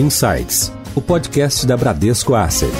Insights, o podcast da Bradesco Asset.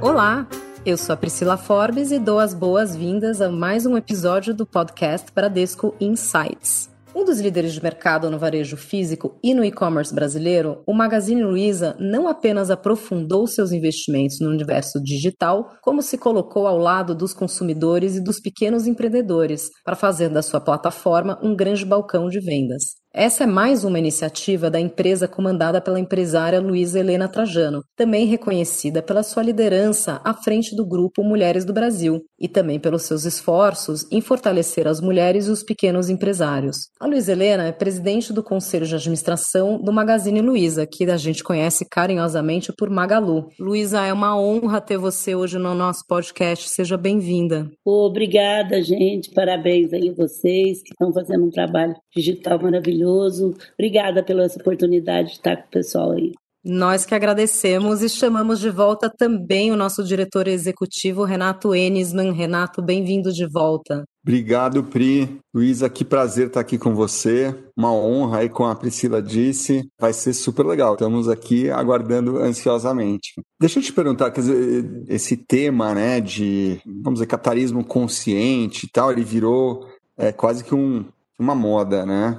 Olá, eu sou a Priscila Forbes e dou as boas-vindas a mais um episódio do podcast Bradesco Insights. Um dos líderes de mercado no varejo físico e no e-commerce brasileiro, o Magazine Luiza não apenas aprofundou seus investimentos no universo digital, como se colocou ao lado dos consumidores e dos pequenos empreendedores, para fazer da sua plataforma um grande balcão de vendas. Essa é mais uma iniciativa da empresa comandada pela empresária Luísa Helena Trajano, também reconhecida pela sua liderança à frente do grupo Mulheres do Brasil e também pelos seus esforços em fortalecer as mulheres e os pequenos empresários. A Luísa Helena é presidente do Conselho de Administração do Magazine Luiza, que a gente conhece carinhosamente por Magalu. Luísa, é uma honra ter você hoje no nosso podcast. Seja bem-vinda. Obrigada, gente. Parabéns aí vocês que estão fazendo um trabalho digital maravilhoso maravilhoso. Obrigada pela essa oportunidade de estar com o pessoal aí. Nós que agradecemos e chamamos de volta também o nosso diretor executivo, Renato Enisman. Renato, bem-vindo de volta. Obrigado, Pri. Luísa, que prazer estar aqui com você. Uma honra aí, como a Priscila disse. Vai ser super legal. Estamos aqui aguardando ansiosamente. Deixa eu te perguntar, quer dizer, esse tema, né, de, vamos dizer, capitalismo consciente e tal, ele virou é, quase que um, uma moda, né?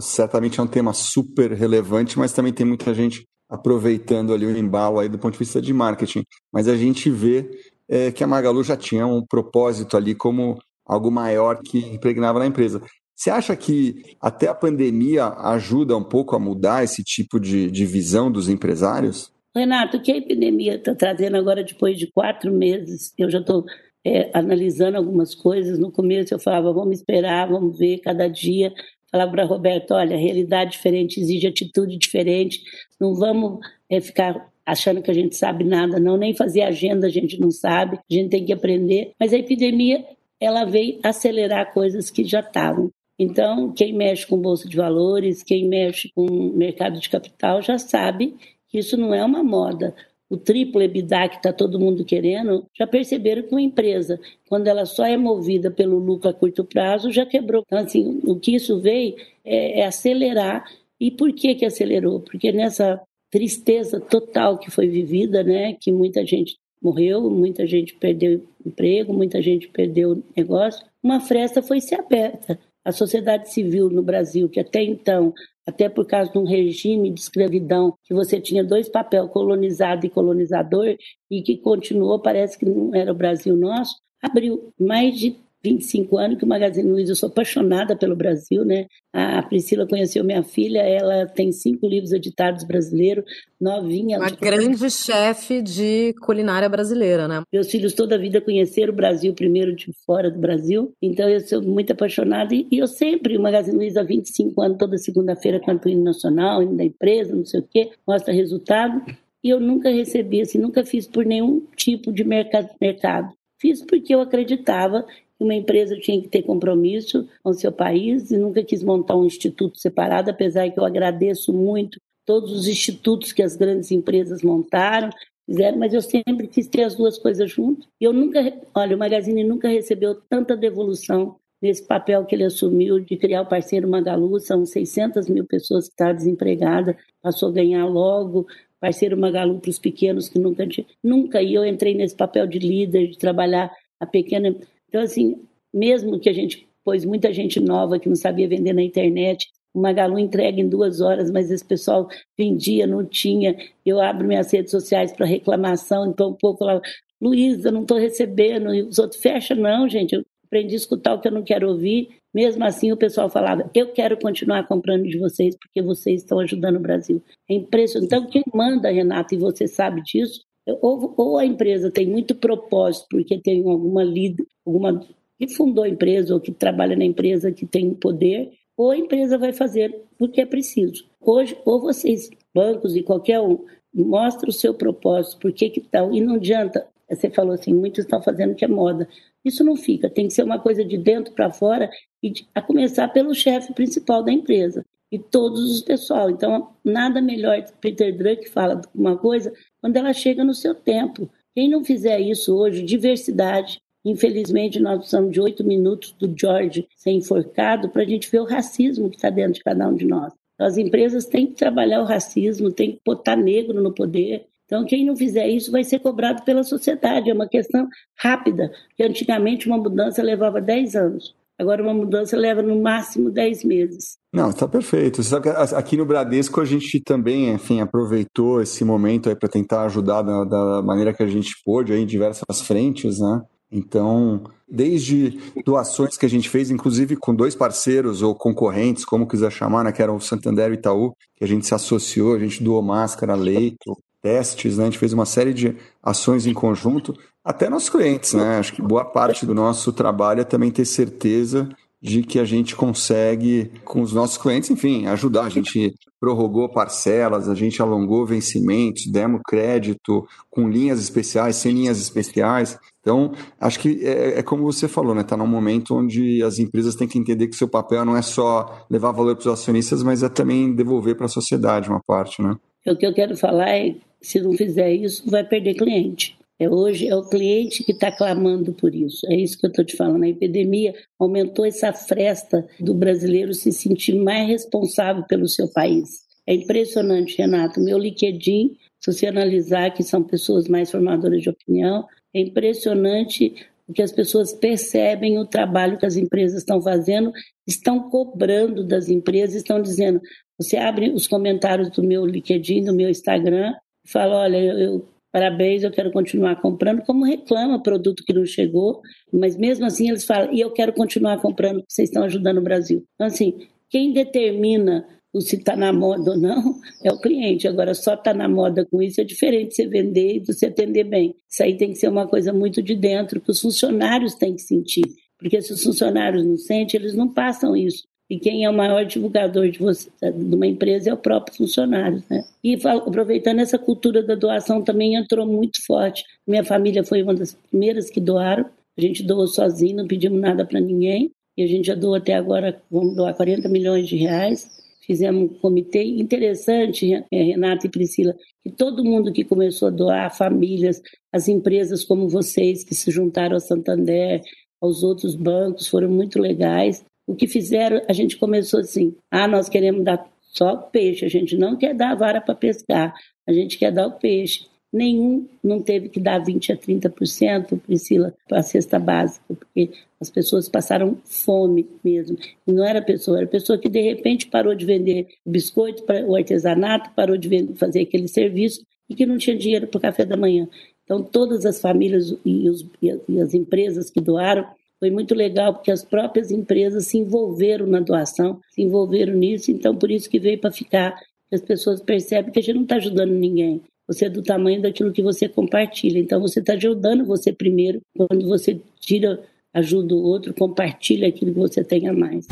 Certamente é um tema super relevante, mas também tem muita gente aproveitando ali o embalo aí do ponto de vista de marketing. Mas a gente vê é, que a Magalu já tinha um propósito ali como algo maior que impregnava na empresa. Você acha que até a pandemia ajuda um pouco a mudar esse tipo de, de visão dos empresários? Renato, o que a epidemia está trazendo agora, depois de quatro meses, eu já estou é, analisando algumas coisas. No começo eu falava, vamos esperar, vamos ver cada dia. Falava para Roberto, olha, realidade diferente exige atitude diferente. Não vamos é, ficar achando que a gente sabe nada, não. Nem fazer agenda a gente não sabe. A gente tem que aprender. Mas a epidemia ela veio acelerar coisas que já estavam. Então, quem mexe com bolsa de valores, quem mexe com mercado de capital já sabe que isso não é uma moda o triplo EBITDA que está todo mundo querendo, já perceberam que uma empresa, quando ela só é movida pelo lucro a curto prazo, já quebrou. Então, assim, o que isso veio é, é acelerar. E por que que acelerou? Porque nessa tristeza total que foi vivida, né, que muita gente morreu, muita gente perdeu emprego, muita gente perdeu negócio, uma fresta foi se aberta. A sociedade civil no Brasil, que até então até por causa de um regime de escravidão, que você tinha dois papéis, colonizado e colonizador, e que continuou, parece que não era o Brasil nosso, abriu mais de 25 anos que o Magazine Luiza, eu sou apaixonada pelo Brasil, né? A Priscila conheceu minha filha, ela tem cinco livros editados brasileiros, novinha. Uma grande chefe de culinária brasileira, né? Meus filhos toda a vida conheceram o Brasil primeiro de fora do Brasil, então eu sou muito apaixonada e, eu sempre, o Magazine Luiza há 25 anos, toda segunda-feira canto hino nacional, hino da empresa, não sei o quê, mostra resultado. E eu nunca recebi, assim, nunca fiz por nenhum tipo de mercado. Fiz porque eu acreditava uma empresa tinha que ter compromisso com o seu país e nunca quis montar um instituto separado, apesar que eu agradeço muito todos os institutos que as grandes empresas montaram, fizeram, mas eu sempre quis ter as duas coisas juntas. E eu nunca, olha, o Magazine nunca recebeu tanta devolução nesse papel que ele assumiu de criar o parceiro Magalu, são 600 mil pessoas que estão desempregadas, passou a ganhar logo, parceiro Magalu para os pequenos que nunca nunca e eu entrei nesse papel de líder, de trabalhar a pequena então, assim, mesmo que a gente pôs muita gente nova que não sabia vender na internet, o Magalu entrega em duas horas, mas esse pessoal vendia, não tinha. Eu abro minhas redes sociais para reclamação, então o povo falava, Luísa, não estou recebendo. E os outros fecham, não, gente. Eu aprendi a escutar o que eu não quero ouvir. Mesmo assim, o pessoal falava, eu quero continuar comprando de vocês, porque vocês estão ajudando o Brasil. É impressionante. Então, quem manda, Renato, e você sabe disso, ou, ou a empresa tem muito propósito, porque tem alguma líder, alguma que fundou a empresa ou que trabalha na empresa que tem poder, ou a empresa vai fazer porque é preciso. Hoje, ou vocês, bancos e qualquer um, mostra o seu propósito, por que estão, e não adianta, você falou assim, muitos estão fazendo que é moda. Isso não fica, tem que ser uma coisa de dentro para fora, e de, a começar pelo chefe principal da empresa e todos os pessoal. Então, nada melhor, Peter Drucker fala uma coisa, quando ela chega no seu tempo. Quem não fizer isso hoje, diversidade, Infelizmente, nós precisamos de oito minutos do George ser enforcado para a gente ver o racismo que está dentro de cada um de nós. As empresas têm que trabalhar o racismo, têm que botar negro no poder. Então, quem não fizer isso vai ser cobrado pela sociedade. É uma questão rápida, que antigamente uma mudança levava 10 anos. Agora, uma mudança leva no máximo 10 meses. Não, está perfeito. Você sabe que aqui no Bradesco a gente também, enfim, aproveitou esse momento aí para tentar ajudar da, da, maneira que a gente pôde aí em diversas frentes, né? Então, desde doações que a gente fez, inclusive com dois parceiros ou concorrentes, como quiser chamar, né, que eram o Santander e Itaú, que a gente se associou, a gente doou máscara, leito, testes, né, a gente fez uma série de ações em conjunto, até nossos clientes, né? Acho que boa parte do nosso trabalho é também ter certeza de que a gente consegue, com os nossos clientes, enfim, ajudar. A gente prorrogou parcelas, a gente alongou vencimentos, demos crédito com linhas especiais, sem linhas especiais. Então, acho que é, é como você falou, né? Está num momento onde as empresas têm que entender que seu papel não é só levar valor para os acionistas, mas é também devolver para a sociedade uma parte, né? O que eu quero falar é, se não fizer isso, vai perder cliente. É hoje é o cliente que está clamando por isso. É isso que eu estou te falando. A epidemia aumentou essa fresta do brasileiro se sentir mais responsável pelo seu país. É impressionante, Renato. Meu LinkedIn, se você analisar que são pessoas mais formadoras de opinião, é impressionante o que as pessoas percebem o trabalho que as empresas estão fazendo, estão cobrando das empresas, estão dizendo. Você abre os comentários do meu LinkedIn, do meu Instagram, e fala: olha, eu parabéns, eu quero continuar comprando, como reclama produto que não chegou, mas mesmo assim eles falam, e eu quero continuar comprando, vocês estão ajudando o Brasil. Então, assim, quem determina se está na moda ou não é o cliente. Agora, só está na moda com isso é diferente você vender e você atender bem. Isso aí tem que ser uma coisa muito de dentro, que os funcionários têm que sentir. Porque se os funcionários não sentem, eles não passam isso. E quem é o maior divulgador de, você, de uma empresa é o próprio funcionário. Né? E aproveitando essa cultura da doação também entrou muito forte. Minha família foi uma das primeiras que doaram. A gente doou sozinho, não pedimos nada para ninguém. E a gente já doou até agora, vamos doar 40 milhões de reais. Fizemos um comitê interessante, é, Renata e Priscila, que todo mundo que começou a doar, famílias, as empresas como vocês que se juntaram ao Santander, aos outros bancos, foram muito legais. O que fizeram, a gente começou assim: ah, nós queremos dar só peixe, a gente não quer dar a vara para pescar, a gente quer dar o peixe. Nenhum não teve que dar 20% a 30%, Priscila, para a cesta básica, porque as pessoas passaram fome mesmo. E não era pessoa, era pessoa que de repente parou de vender biscoito, o artesanato, parou de vender, fazer aquele serviço e que não tinha dinheiro para o café da manhã. Então, todas as famílias e, os, e as empresas que doaram foi muito legal porque as próprias empresas se envolveram na doação, se envolveram nisso, então por isso que veio para ficar. As pessoas percebem que a gente não está ajudando ninguém. Você é do tamanho daquilo que você compartilha. Então você está ajudando você primeiro. Quando você tira, ajuda o outro, compartilha aquilo que você tem a mais.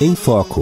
Em Foco.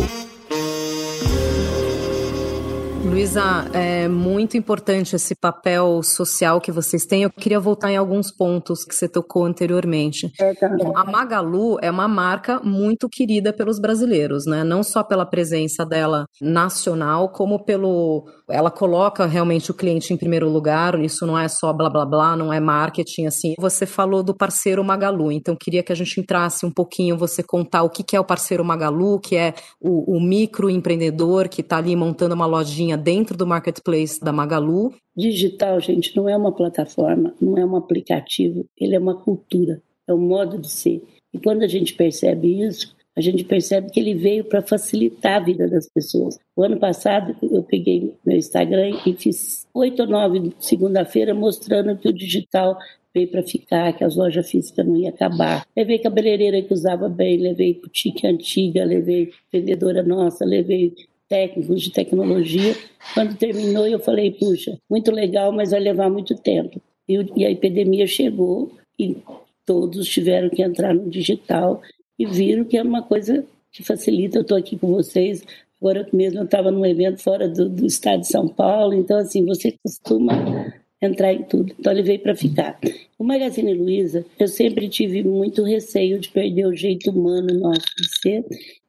Luísa, é muito importante esse papel social que vocês têm. Eu queria voltar em alguns pontos que você tocou anteriormente. É, a Magalu é uma marca muito querida pelos brasileiros, né? Não só pela presença dela nacional, como pelo ela coloca realmente o cliente em primeiro lugar, isso não é só blá blá blá, não é marketing, assim. Você falou do parceiro Magalu, então queria que a gente entrasse um pouquinho, você contar o que é o parceiro Magalu, que é o, o microempreendedor que está ali montando uma lojinha dentro do marketplace da Magalu. Digital, gente, não é uma plataforma, não é um aplicativo, ele é uma cultura, é um modo de ser. E quando a gente percebe isso, a gente percebe que ele veio para facilitar a vida das pessoas. O ano passado, eu peguei meu Instagram e fiz oito ou nove segunda-feira mostrando que o digital veio para ficar, que as lojas físicas não iam acabar. Levei cabeleireira que usava bem, levei boutique antiga, levei vendedora nossa, levei técnicos de tecnologia. Quando terminou, eu falei, puxa, muito legal, mas vai levar muito tempo. E, e a epidemia chegou e todos tiveram que entrar no digital e viram que é uma coisa que facilita. Eu estou aqui com vocês. Agora mesmo eu estava num evento fora do, do, estado de São Paulo, então assim, você costuma entrar em tudo. Então ele veio para ficar. O Magazine Luiza, eu sempre tive muito receio de perder o jeito humano nosso de ser.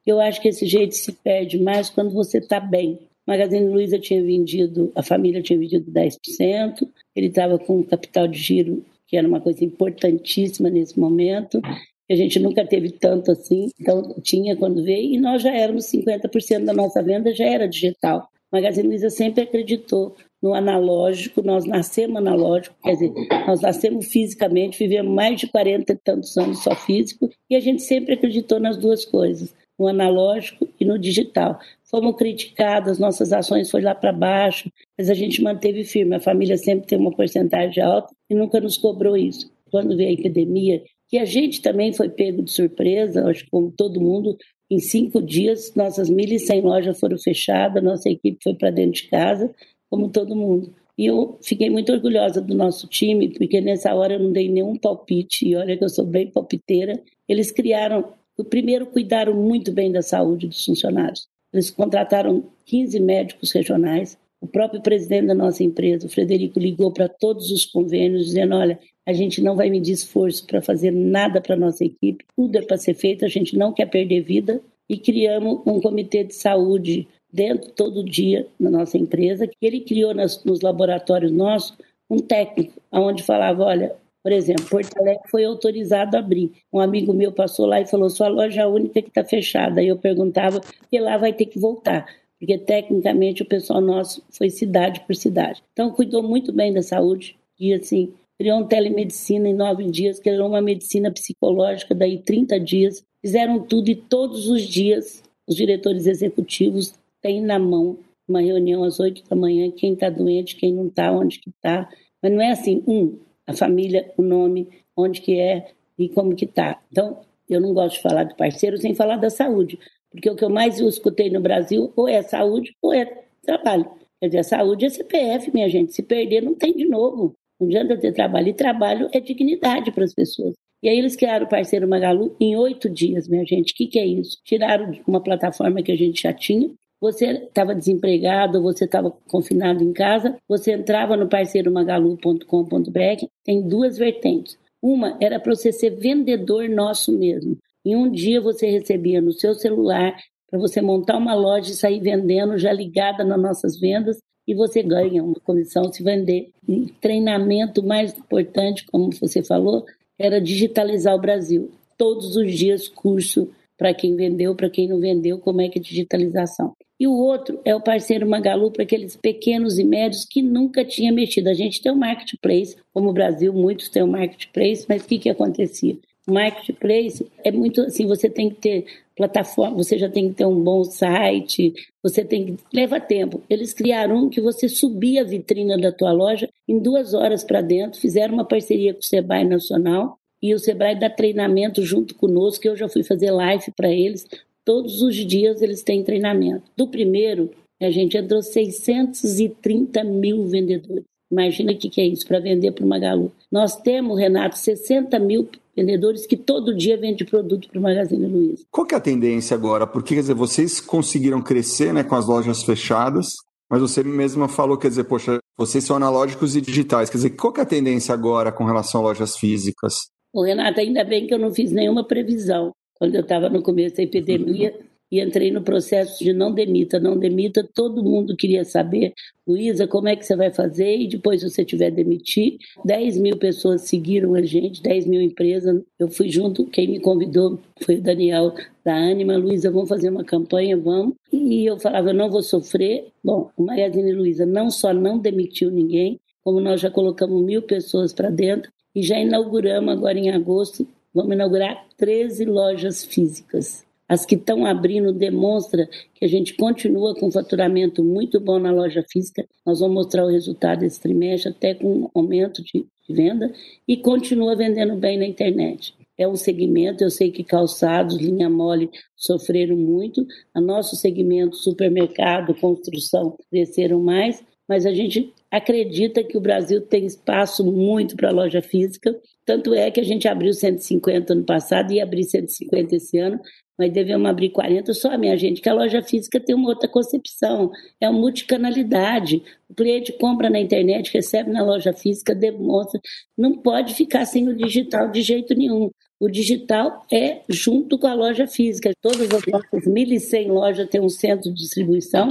Eu acho que esse jeito se perde mais quando você está bem. Magazine Luiza tinha vendido, a família tinha vendido 10%, ele estava com um capital de giro que era uma coisa importantíssima nesse momento. A gente nunca teve tanto assim, então tinha quando veio, e nós já éramos 50% da nossa venda já era digital. Magazine Luiza sempre acreditou no analógico, nós nascemos analógico, quer dizer, nós nascemos fisicamente, vivemos mais de 40 e tantos anos só físico, e a gente sempre acreditou nas duas coisas, no analógico e no digital. Fomos criticadas, nossas ações foram lá para baixo, mas a gente manteve firme. A família sempre tem uma porcentagem alta e nunca nos cobrou isso. Quando veio a epidemia, que a gente também foi pego de surpresa, acho que como todo mundo, em cinco dias, nossas 1.100 lojas foram fechadas, nossa equipe foi para dentro de casa, como todo mundo. E eu fiquei muito orgulhosa do nosso time, porque nessa hora eu não dei nenhum palpite, e olha que eu sou bem palpiteira. Eles criaram, primeiro, cuidaram muito bem da saúde dos funcionários. Eles contrataram 15 médicos regionais. O próprio presidente da nossa empresa, o Frederico, ligou para todos os convênios, dizendo: olha, a gente não vai medir esforço para fazer nada para nossa equipe, tudo é para ser feito, a gente não quer perder vida. E criamos um comitê de saúde dentro todo dia na nossa empresa, que ele criou nas, nos laboratórios nossos um técnico, onde falava, olha, por exemplo, Porto Alegre foi autorizado a abrir. Um amigo meu passou lá e falou, sua loja é única que está fechada. Aí eu perguntava, e lá vai ter que voltar, porque tecnicamente o pessoal nosso foi cidade por cidade. Então cuidou muito bem da saúde e assim, criou um telemedicina em nove dias, criou uma medicina psicológica daí 30 dias. Fizeram tudo e todos os dias os diretores executivos tem na mão uma reunião às oito da manhã, quem está doente, quem não está, onde que está. Mas não é assim, um, a família, o nome, onde que é e como que está. Então, eu não gosto de falar do parceiro sem falar da saúde, porque o que eu mais escutei no Brasil ou é saúde ou é trabalho. Quer dizer, a saúde é CPF, minha gente. Se perder, não tem de novo. Não adianta ter trabalho. E trabalho é dignidade para as pessoas. E aí eles criaram o parceiro Magalu em oito dias, minha gente. O que, que é isso? Tiraram uma plataforma que a gente já tinha, você estava desempregado, você estava confinado em casa, você entrava no parceiromagalu.com.br, tem duas vertentes. Uma era para você ser vendedor nosso mesmo. Em um dia você recebia no seu celular para você montar uma loja e sair vendendo já ligada nas nossas vendas e você ganha uma comissão se vender. E treinamento mais importante, como você falou, era digitalizar o Brasil. Todos os dias curso para quem vendeu, para quem não vendeu, como é que é digitalização. E o outro é o parceiro Magalu para aqueles pequenos e médios que nunca tinha mexido. A gente tem o um marketplace, como o Brasil, muitos têm o um marketplace, mas o que, que acontecia? Marketplace é muito assim, você tem que ter plataforma, você já tem que ter um bom site, você tem que leva tempo. Eles criaram um que você subia a vitrina da tua loja em duas horas para dentro, fizeram uma parceria com o Sebrae Nacional e o Sebrae dá treinamento junto conosco, que eu já fui fazer live para eles, Todos os dias eles têm treinamento. Do primeiro, a gente entrou 630 mil vendedores. Imagina o que é isso para vender para o Magalu. Nós temos, Renato, 60 mil vendedores que todo dia vendem produto para o Magazine Luiza. Qual que é a tendência agora? Porque, quer dizer, vocês conseguiram crescer né, com as lojas fechadas, mas você mesma falou, quer dizer, poxa, vocês são analógicos e digitais. Quer dizer, qual que é a tendência agora com relação a lojas físicas? Ô, Renato, ainda bem que eu não fiz nenhuma previsão quando eu estava no começo da epidemia e entrei no processo de não demita, não demita, todo mundo queria saber, Luísa, como é que você vai fazer? E depois você tiver demitir, 10 mil pessoas seguiram a gente, 10 mil empresas, eu fui junto, quem me convidou foi o Daniel da Anima, Luísa, vamos fazer uma campanha, vamos. E eu falava, eu não vou sofrer. Bom, o Magazine Luiza não só não demitiu ninguém, como nós já colocamos mil pessoas para dentro e já inauguramos agora em agosto Vamos inaugurar 13 lojas físicas. As que estão abrindo demonstra que a gente continua com faturamento muito bom na loja física. Nós vamos mostrar o resultado desse trimestre, até com um aumento de, de venda, e continua vendendo bem na internet. É um segmento, eu sei que calçados, linha mole sofreram muito, a nosso segmento, supermercado, construção, cresceram mais, mas a gente acredita que o Brasil tem espaço muito para loja física tanto é que a gente abriu 150 ano passado e abrir 150 esse ano, mas devemos abrir 40 só, minha gente, que a loja física tem uma outra concepção, é uma multicanalidade. O cliente compra na internet, recebe na loja física, demonstra. Não pode ficar sem o digital de jeito nenhum. O digital é junto com a loja física. Todas as nossas 1.100 lojas têm um centro de distribuição,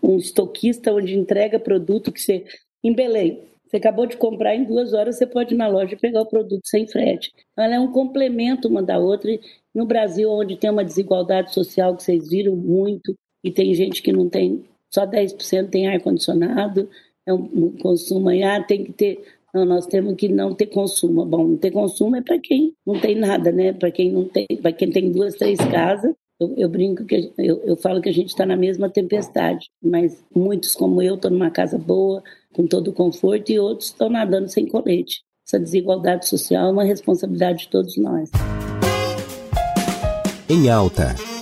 um estoquista onde entrega produto que você em Belém. Você acabou de comprar, em duas horas você pode ir na loja e pegar o produto sem frete. Então, ela é um complemento uma da outra. No Brasil, onde tem uma desigualdade social que vocês viram muito, e tem gente que não tem, só 10% tem ar-condicionado, é um, um consumo aí, ah, tem que ter nós temos que não ter consumo. Bom, não ter consumo é para quem não tem nada, né? Para quem não tem, para quem tem duas, três casas. Eu, eu brinco que eu, eu falo que a gente está na mesma tempestade, mas muitos como eu estão numa casa boa, com todo o conforto, e outros estão nadando sem colete. Essa desigualdade social é uma responsabilidade de todos nós. Em alta.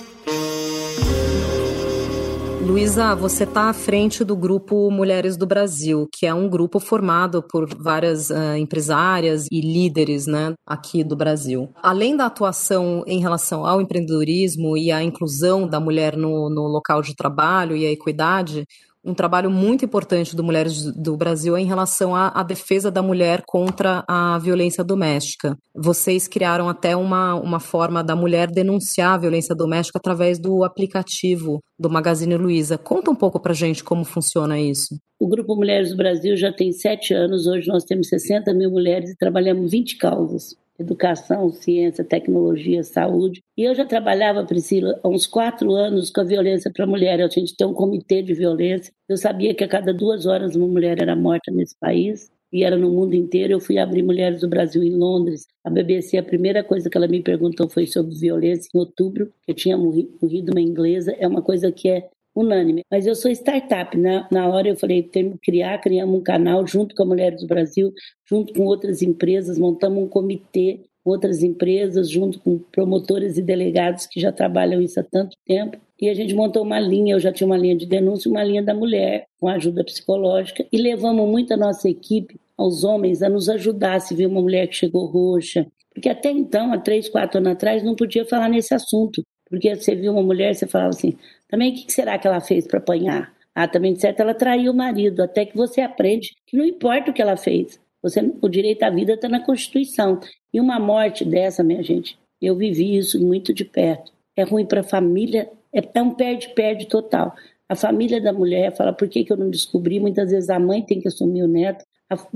Luísa, você está à frente do grupo Mulheres do Brasil, que é um grupo formado por várias uh, empresárias e líderes né, aqui do Brasil. Além da atuação em relação ao empreendedorismo e à inclusão da mulher no, no local de trabalho e a equidade, um trabalho muito importante do Mulheres do Brasil em relação à, à, defesa da mulher contra a violência doméstica. Vocês criaram até uma, uma forma da mulher denunciar a violência doméstica através do aplicativo do Magazine Luiza. Conta um pouco para gente como funciona isso. O Grupo Mulheres do Brasil já tem sete anos, hoje nós temos 60 mil mulheres e trabalhamos 20 causas educação, ciência, tecnologia, saúde. E eu já trabalhava, Priscila, há uns quatro anos com a violência para a mulher. A gente tem um comitê de violência. Eu sabia que a cada duas horas uma mulher era morta nesse país e era no mundo inteiro. Eu fui abrir Mulheres do Brasil em Londres. A BBC, a primeira coisa que ela me perguntou foi sobre violência em outubro, que eu tinha morrido uma inglesa. É uma coisa que é unânime. Mas eu sou startup. Né? na hora eu falei, temos que criar, criamos um canal junto com a Mulheres do Brasil, junto com outras empresas, montamos um comitê, outras empresas, junto com promotores e delegados que já trabalham isso há tanto tempo. E a gente montou uma linha, eu já tinha uma linha de denúncia, uma linha da mulher, com ajuda psicológica, e levamos muito a nossa equipe, aos homens, a nos ajudar se viu uma mulher que chegou roxa. Porque até então, há três, quatro anos atrás, não podia falar nesse assunto. Porque você viu uma mulher, você falava assim, também o que será que ela fez para apanhar? Ah, também de certo ela traiu o marido, até que você aprende que não importa o que ela fez. Você, o direito à vida está na Constituição. E uma morte dessa, minha gente, eu vivi isso muito de perto. É ruim para a família, é, é um perde-perde total. A família da mulher fala, por que, que eu não descobri? Muitas vezes a mãe tem que assumir o neto,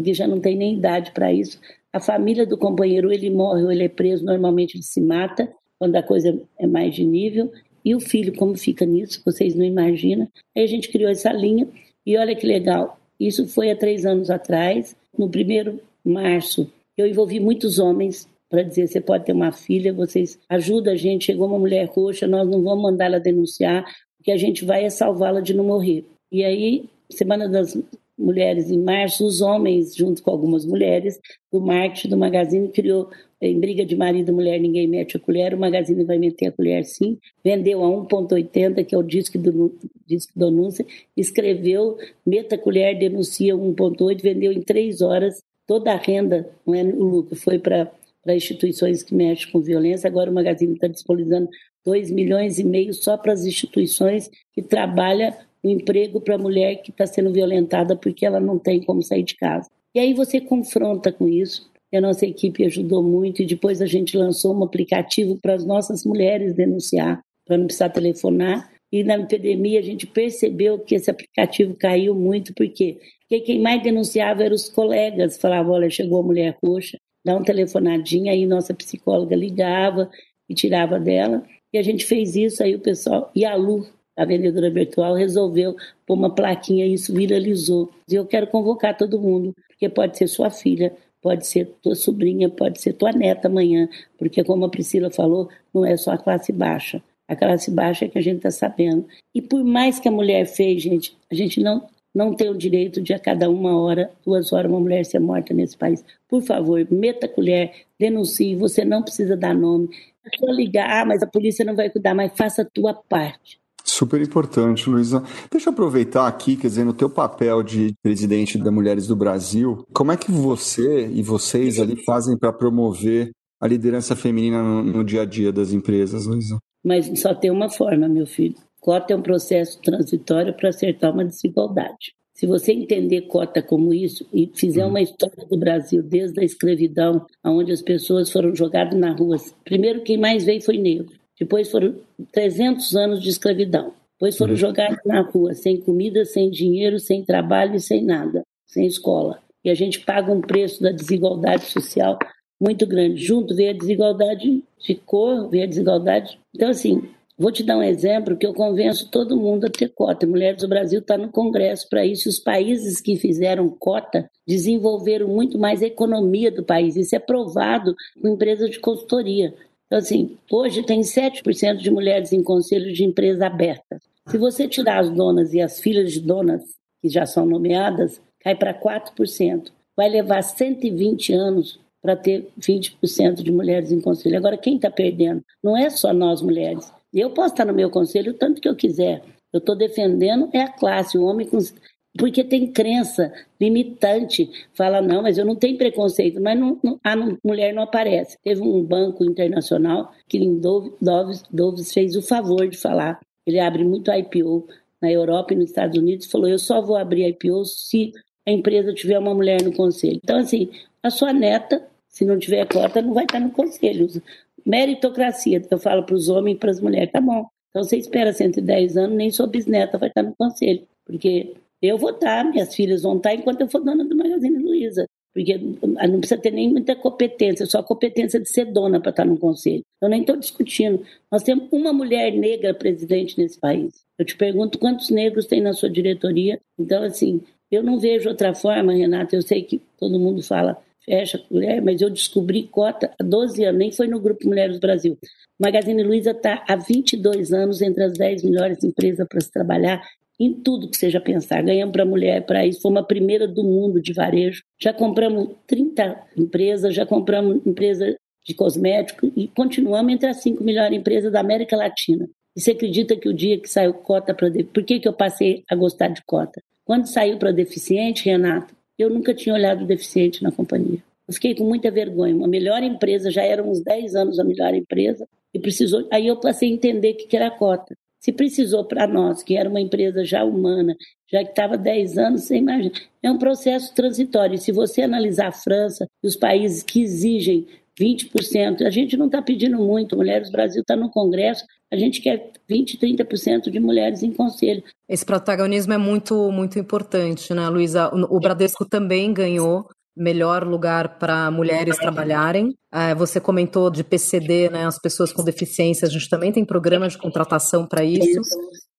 que já não tem nem idade para isso. A família do companheiro, ele morre ou ele é preso, normalmente ele se mata, quando a coisa é mais de nível. E o filho, como fica nisso, vocês não imaginam. Aí a gente criou essa linha e olha que legal. Isso foi há três anos atrás. No primeiro março, eu envolvi muitos homens para dizer: você pode ter uma filha, vocês ajudam a gente. Chegou uma mulher roxa, nós não vamos mandar ela denunciar, porque a gente vai salvá-la de não morrer. E aí, Semana das Mulheres em março, os homens, junto com algumas mulheres do marketing do Magazine, criou em briga de marido e mulher ninguém mete a colher, o Magazine vai meter a colher sim. Vendeu a 1,80, que é o disco do, disco anúncio, escreveu, meta a colher, denuncia 1,8, vendeu em três horas. Toda a renda, não é o lucro, foi para instituições que mexem com violência. Agora o Magazine está disponibilizando 2 milhões e meio só para as instituições que trabalham emprego para a mulher que está sendo violentada porque ela não tem como sair de casa. E aí você confronta com isso e a nossa equipe ajudou muito. E depois a gente lançou um aplicativo para as nossas mulheres denunciar, para não precisar telefonar. E na epidemia a gente percebeu que esse aplicativo caiu muito, por quê? Porque quem mais denunciava eram os colegas, falavam, olha, chegou a mulher roxa, dá uma telefonadinha, aí nossa psicóloga ligava e tirava dela. E a gente fez isso, aí o pessoal, e a Lu, a vendedora virtual, resolveu pôr uma plaquinha e isso viralizou. E eu quero convocar todo mundo, porque pode ser sua filha, pode ser tua sobrinha, pode ser tua neta amanhã, porque como a Priscila falou, não é só a classe baixa. A classe baixa é que a gente está sabendo. E por mais que a mulher fez, gente, a gente não, não tem o direito de a cada uma hora, duas horas, uma mulher ser morta nesse país. Por favor, meta a colher, denuncie, você não precisa dar nome. É só ligar, ah, mas a polícia não vai cuidar, mas faça a tua parte. Super importante, Luísa. Deixa eu aproveitar aqui, quer dizer, no teu papel de presidente da Mulheres do Brasil, como é que você e vocês ali fazem para promover a liderança feminina no, no, dia a dia das empresas, Luísa? Mas só tem uma forma, meu filho. Cota é um processo transitório para acertar uma desigualdade. Se você entender cota como isso e fizer uma história do Brasil desde a escravidão, onde as pessoas foram jogadas na rua, primeiro quem mais veio foi negro. Depois foram 300 anos de escravidão. Depois foram uhum. jogados na rua, sem comida, sem dinheiro, sem trabalho e sem nada, sem escola. E e a gente paga um preço da desigualdade social muito grande. Junto veio a desigualdade de cor, veio a desigualdade. Então, assim, vou te dar um exemplo que eu convenço todo mundo a ter cota. Mulheres do Brasil está no Congresso para isso. Os países que fizeram cota desenvolveram muito mais a economia do país. Isso é provado com empresas de consultoria. Então, assim, hoje tem 7% de mulheres em conselhos de empresa aberta. Se você tirar as donas e as filhas de donas, que já são nomeadas, cai para 4%. Vai levar 120 anos para ter 20% de mulheres em conselho. Agora, quem está perdendo? Não é só nós mulheres. Eu posso estar no meu conselho o tanto que eu quiser. Eu estou defendendo é a classe, o homem com... Porque tem crença limitante. Fala, não, mas eu não tenho preconceito. Mas não, não, a mulher não aparece. Teve um banco internacional que em Doves, Doves fez o favor de falar. Ele abre muito IPO na Europa e nos Estados Unidos. Falou, eu só vou abrir IPO se a empresa tiver uma mulher no conselho. Então, assim, a sua neta, se não tiver cota, não vai estar no conselho. Meritocracia, eu falo para os homens e para as mulheres, tá bom. Então você espera 110 anos, nem sua bisneta vai estar no conselho. Porque eu vou estar, minhas filhas vão estar enquanto eu for dona do Magazine Luiza. Porque não precisa ter nem muita competência, só a competência de ser dona para estar no conselho. Eu nem estou discutindo. Nós temos uma mulher negra presidente nesse país. Eu te pergunto quantos negros tem na sua diretoria. Então, assim, eu não vejo outra forma, Renata. Eu sei que todo mundo fala fecha mulher, mas eu descobri cota há 12 anos, nem foi no Grupo Mulheres do Brasil. Magazine Luiza está há 22 anos entre as 10 melhores empresas para se trabalhar em tudo que seja pensar. Ganhamos para mulher para isso, fomos a primeira do mundo de varejo. Já compramos 30 empresas, já compramos empresa de cosmético e continuamos entre as 5 melhores empresas da América Latina. E você acredita que o dia que saiu cota para. Por que, que eu passei a gostar de cota? Quando saiu para deficiente, Renato, eu nunca tinha olhado deficiente na companhia. Eu fiquei com muita vergonha. Uma melhor empresa, já era uns 10 anos a melhor empresa, e precisou. Aí eu passei a entender o que era a cota. Se precisou para nós, que era uma empresa já humana, já que estava 10 anos, você imagina, é um processo transitório. E se você analisar a França e os países que exigem 20%, a gente não está pedindo muito, Mulheres Brasil está no Congresso, a gente quer 20, 30% de mulheres em conselho. Esse protagonismo é muito, muito importante, né, Luísa? O Bradesco também ganhou melhor lugar para mulheres trabalharem. É, você comentou de PCD, né? As pessoas com deficiência, a gente também tem programa de contratação para isso.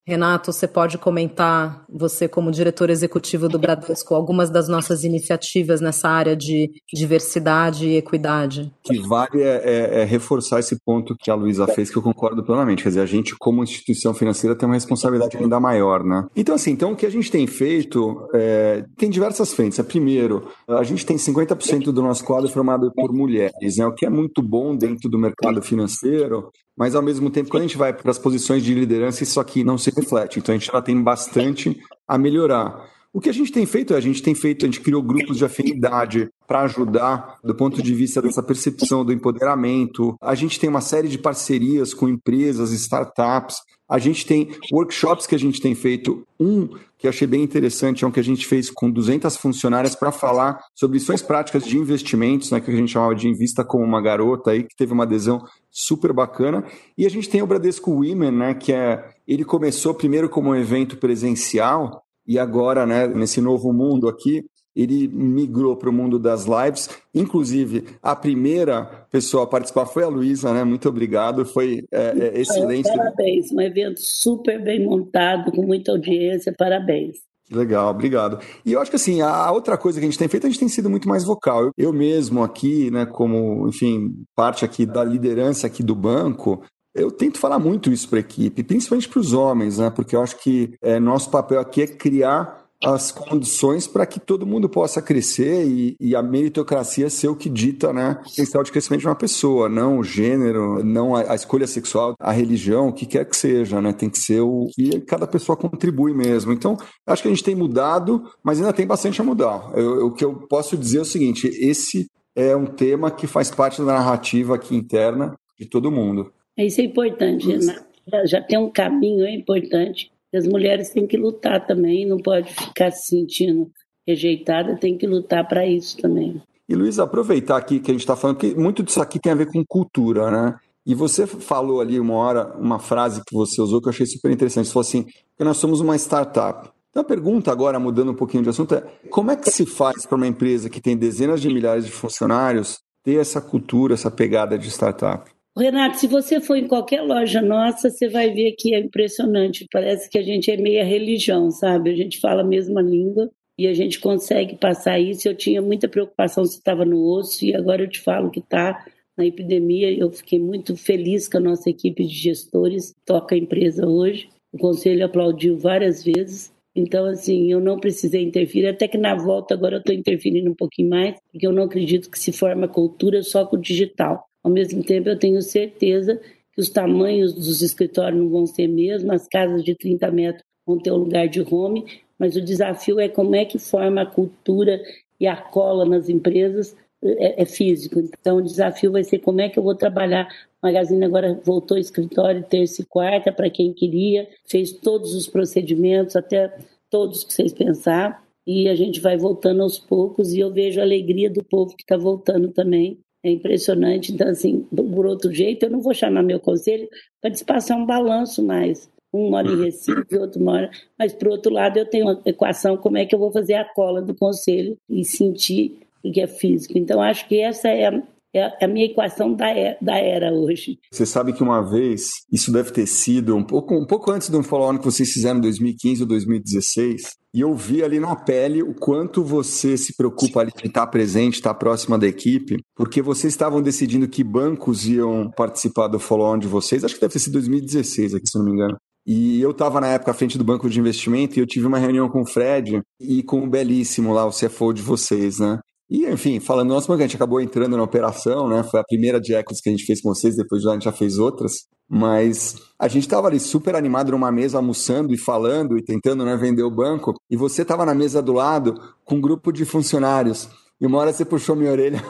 Renato, você pode comentar, você como diretor executivo do Bradesco, algumas das nossas iniciativas nessa área de diversidade e equidade? O que vale é, é, é, reforçar esse ponto que a Luísa fez, que eu concordo plenamente. Quer dizer, a gente, como instituição financeira, tem uma responsabilidade ainda maior, né? Então, assim, então, o que a gente tem feito é, tem diversas frentes. É, primeiro, a gente tem 50% do nosso quadro formado por mulheres, né? O que é muito bom dentro do mercado financeiro, mas ao mesmo tempo, quando a gente vai para as posições de liderança, isso aqui não se reflete. Então a gente já tem bastante a melhorar. O que a gente tem feito é, a gente tem feito, a gente criou grupos de afinidade para ajudar do ponto de vista dessa percepção do empoderamento. A gente tem uma série de parcerias com empresas, startups. A gente tem workshops que a gente tem feito. Um que achei bem interessante é um que a gente fez com 200 funcionárias para falar sobre lições práticas de investimentos, né, que a gente chamava de Invista como uma garota aí, que teve uma adesão super bacana. E a gente tem o Bradesco Women, né, que é ele começou primeiro como um evento presencial e agora, né, nesse novo mundo aqui, ele migrou para o mundo das lives. Inclusive, a primeira pessoa a participar foi a Luísa, né? Muito obrigado, foi é, é, excelente. Parabéns, um evento super bem montado, com muita audiência, parabéns. Legal, obrigado. E eu acho que assim, a outra coisa que a gente tem feito, a gente tem sido muito mais vocal. Eu, eu mesmo aqui, né, como, enfim, parte aqui da liderança aqui do banco, eu tento falar muito isso para a equipe, principalmente para os homens, né? Porque eu acho que é, nosso papel aqui é criar as condições para que todo mundo possa crescer e, e, a meritocracia ser o que dita né, o potencial de crescimento de uma pessoa, não o gênero, não a, a, escolha sexual, a religião, o que quer que seja, né? Tem que ser o que cada pessoa contribui mesmo. Então, acho que a gente tem mudado, mas ainda tem bastante a mudar. Eu, o que eu posso dizer é o seguinte: esse é um tema que faz parte da narrativa aqui interna de todo mundo. Isso é importante, né? Já tem um caminho é importante. As mulheres têm que lutar também, não pode ficar se sentindo rejeitada, tem que lutar para isso também. E Luiz, aproveitar aqui que a gente está falando que muito disso aqui tem a ver com cultura, né? E você falou ali uma hora, uma frase que você usou que eu achei super interessante. Você falou assim: que nós somos uma startup. Então a pergunta agora, mudando um pouquinho de assunto, é como é que se faz para uma empresa que tem dezenas de milhares de funcionários ter essa cultura, essa pegada de startup? Renato, se você for em qualquer loja nossa, você vai ver que é impressionante. Parece que a gente é meia religião, sabe? A gente fala a mesma língua e a gente consegue passar isso. Eu tinha muita preocupação se estava no osso e agora eu te falo que está na epidemia. Eu fiquei muito feliz que a nossa equipe de gestores toca a empresa hoje. O conselho aplaudiu várias vezes. Então, assim, eu não precisei interferir, até que na volta agora eu estou interferindo um pouquinho mais, porque eu não acredito que se forma cultura só com o digital. Ao mesmo tempo, eu tenho certeza que os tamanhos dos escritórios não vão ser mesmo, as casas de 30 metros vão ter um lugar de home, mas o desafio é como é que forma a cultura e a cola nas empresas é, é, físico. Então, o desafio vai ser como é que eu vou trabalhar. O Magazine agora voltou ao escritório terça e quarta para quem queria, fez todos os procedimentos, até todos que vocês pensar, e a gente vai voltando aos poucos, e eu vejo a alegria do povo que está voltando também. É impressionante. Então, assim, por outro jeito, eu não vou chamar meu conselho para passar um balanço mais. Um mora em Recife, outro mora. Mas, por outro lado, eu tenho uma equação: como é que eu vou fazer a cola do conselho e sentir o que é físico. Então, acho que essa é a, é a minha equação da era, da era hoje. Você sabe que uma vez, isso deve ter sido um pouco, um pouco antes um follow-on que vocês fizeram em 2015 ou 2016, e eu vi ali na pele o quanto você se preocupa ali de estar presente, estar próxima da equipe, porque vocês estavam decidindo que bancos iam participar do follow-on de vocês, acho que deve ter sido 2016 aqui, se não me engano. E eu estava na época à frente do banco de investimento e eu tive uma reunião com o Fred e com o Belíssimo lá, o CFO de vocês, né? E, enfim, falando nosso banco, a gente acabou entrando na operação, né? Foi a primeira de equities que a gente fez com vocês, depois a gente já fez outras. Mas a gente estava ali super animado numa mesa, almoçando e falando e tentando né, vender o banco. E você estava na mesa do lado com um grupo de funcionários. E uma hora você puxou minha orelha.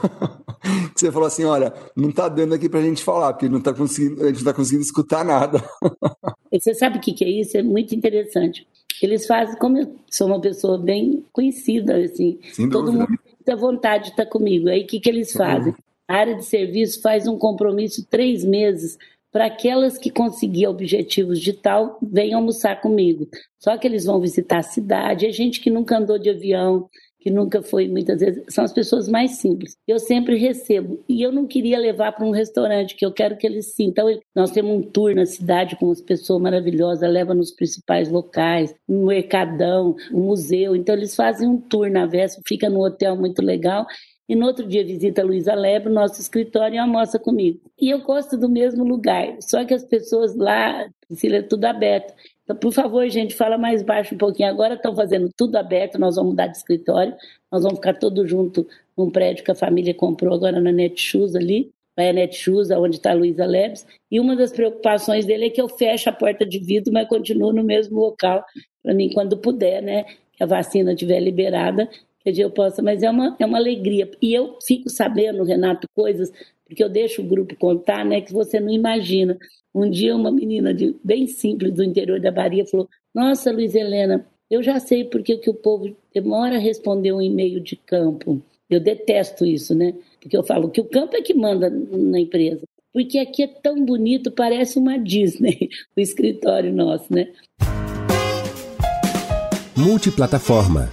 você falou assim: olha, não está dando aqui para a gente falar, porque não tá conseguindo, a gente não está conseguindo escutar nada. você sabe o que é isso? É muito interessante. Eles fazem, como eu sou uma pessoa bem conhecida, assim, todo mundo muita vontade de estar comigo. Aí o que, que eles fazem? A área de serviço faz um compromisso três meses para aquelas que conseguiam objetivos de tal, venham almoçar comigo. Só que eles vão visitar a cidade, é gente que nunca andou de avião, que nunca foi, muitas vezes, são as pessoas mais simples. Eu sempre recebo. E eu não queria levar para um restaurante, que eu quero que eles sintam. Então, nós temos um tour na cidade com as pessoas maravilhosas, leva nos principais locais, no mercadão, no museu. Então, eles fazem um tour na véspera, fica num hotel muito legal. E no outro dia visita a Luísa Lebre, nosso escritório, e almoça comigo. E eu gosto do mesmo lugar, só que as pessoas lá, Priscila, é tudo aberto. Então, por favor, gente, fala mais baixo um pouquinho. Agora estão fazendo tudo aberto, nós vamos mudar de escritório, nós vamos ficar todos juntos num prédio que a família comprou agora na Netshoes ali, vai a Netshoes, onde está a Luísa Lebes, e uma das preocupações dele é que eu feche a porta de vidro, mas continuo no mesmo local, para mim, quando puder, né, que a vacina estiver liberada, que eu possa, mas é uma, é uma alegria. E eu fico sabendo, Renato, coisas, porque eu deixo o grupo contar, né, que você não imagina. Um dia uma menina de, bem simples do interior da Bahia falou: Nossa, Luiz Helena, eu já sei porque que o povo demora a responder um e-mail de campo. Eu detesto isso, né? Porque eu falo que o campo é que manda na empresa. Porque aqui é tão bonito, parece uma Disney, o escritório nosso, né? Multiplataforma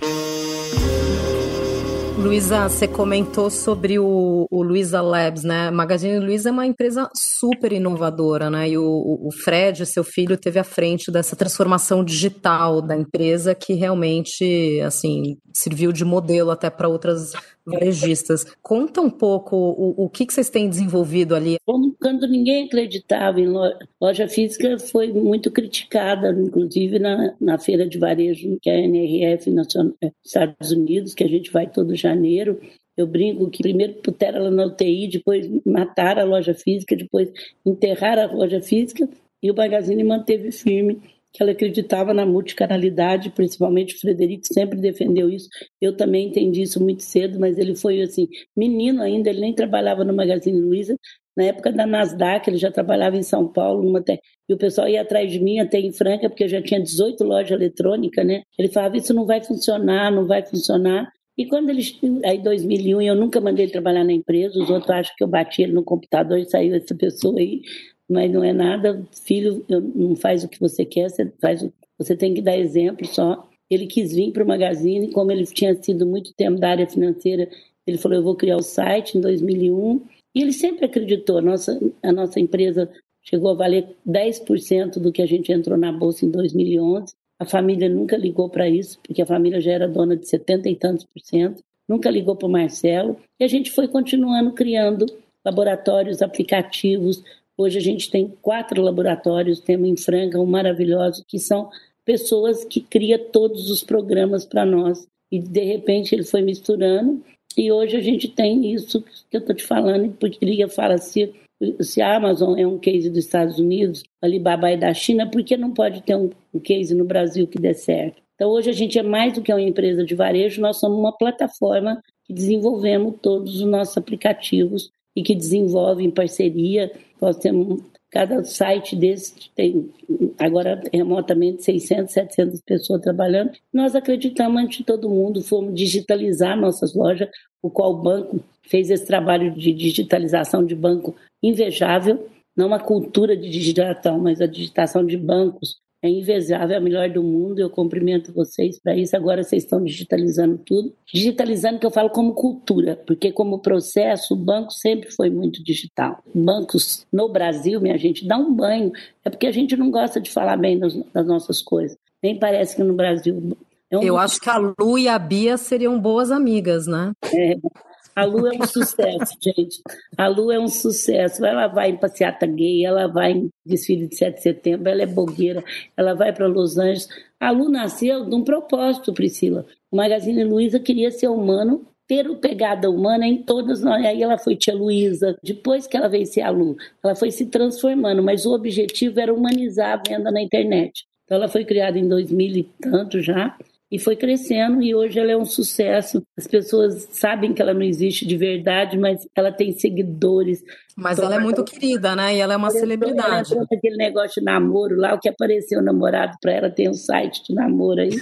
Luísa, você comentou sobre o, o Luiza Labs, né? Magazine Luiza é uma empresa super inovadora, né? E o, o Fred, seu filho, teve à frente dessa transformação digital da empresa que realmente, assim, serviu de modelo até para outras varejistas. Conta um pouco o, o que, que vocês têm desenvolvido ali. Quando ninguém acreditava em loja, loja física, foi muito criticada, inclusive na, na feira de varejo que é a NRF Nacional, é, Estados Unidos, que a gente vai todo janeiro. Eu brinco que primeiro puseram ela na UTI, depois mataram a loja física, depois enterraram a loja física e o Magazine manteve firme que ela acreditava na multicanalidade, principalmente o Frederico sempre defendeu isso. Eu também entendi isso muito cedo, mas ele foi assim, menino ainda, ele nem trabalhava no Magazine Luiza. Na época da Nasdaq, ele já trabalhava em São Paulo, numa te... e o pessoal ia atrás de mim até em Franca, porque eu já tinha 18 lojas eletrônicas, né? Ele falava: Isso não vai funcionar, não vai funcionar. E quando eles. Aí, 2001, eu nunca mandei trabalhar na empresa, os outros acham que eu bati ele no computador e saiu essa pessoa aí mas não é nada, filho, não faz o que você quer, você, faz o, você tem que dar exemplo só. ele quis vir para o Magazine, como ele tinha sido muito tempo da área financeira, ele falou, eu vou criar o site em 2001, e ele sempre acreditou, a nossa, a nossa empresa chegou a valer 10% do que a gente entrou na Bolsa em 2011, a família nunca ligou para isso, porque a família já era dona de 70 e tantos por cento, nunca ligou para o Marcelo, e a gente foi continuando criando laboratórios, aplicativos. Hoje a gente tem quatro laboratórios, temos em Franca um maravilhoso, que são pessoas que criam todos os programas para nós. E de repente ele foi misturando, e hoje a gente tem isso que eu estou te falando, porque ele fala assim, se a Amazon é um case dos Estados Unidos, Alibaba é da China, por que não pode ter um case no Brasil que dê certo? Então, hoje a gente é mais do que uma empresa de varejo, nós somos uma plataforma que desenvolvemos todos os nossos aplicativos e que desenvolve em parceria. Nós temos cada site desse tem agora remotamente 600, 700 pessoas trabalhando. Nós acreditamos antes de todo mundo, fomos digitalizar nossas lojas, o qual o banco fez esse trabalho de digitalização de banco invejável, não uma cultura de digitação, mas a digitação de bancos é invejável, é a melhor do mundo. Eu cumprimento vocês para isso. Agora vocês estão digitalizando tudo. Digitalizando que eu falo como cultura, porque como processo, o banco sempre foi muito digital. Bancos no Brasil, minha gente, dá um banho. É porque a gente não gosta de falar bem das, das nossas coisas. Nem parece que no Brasil é um... Eu acho que a Lu e a Bia seriam boas amigas, né? É, a Lu é um sucesso, gente. A Lu é um sucesso. Ela vai em passeata gay, ela vai em desfile de 7 de setembro, ela é blogueira, ela vai para Los Angeles. A Lu nasceu de um propósito, Priscila. O Magazine Luiza queria ser humano, ter o pegada humana em todas nós. Aí ela foi tia Luísa. Depois que ela veio ser a Lu, ela foi se transformando, mas o objetivo era humanizar a venda na internet. Então ela foi criada em 2000 e tanto já e foi crescendo e hoje ela é um sucesso. As pessoas sabem que ela não existe de verdade, mas ela tem seguidores. Mas ela é muito querida, né? E ela é uma celebridade. Ela aquele negócio de namoro lá, o que apareceu namorado para ela, tem um site de namoro aí.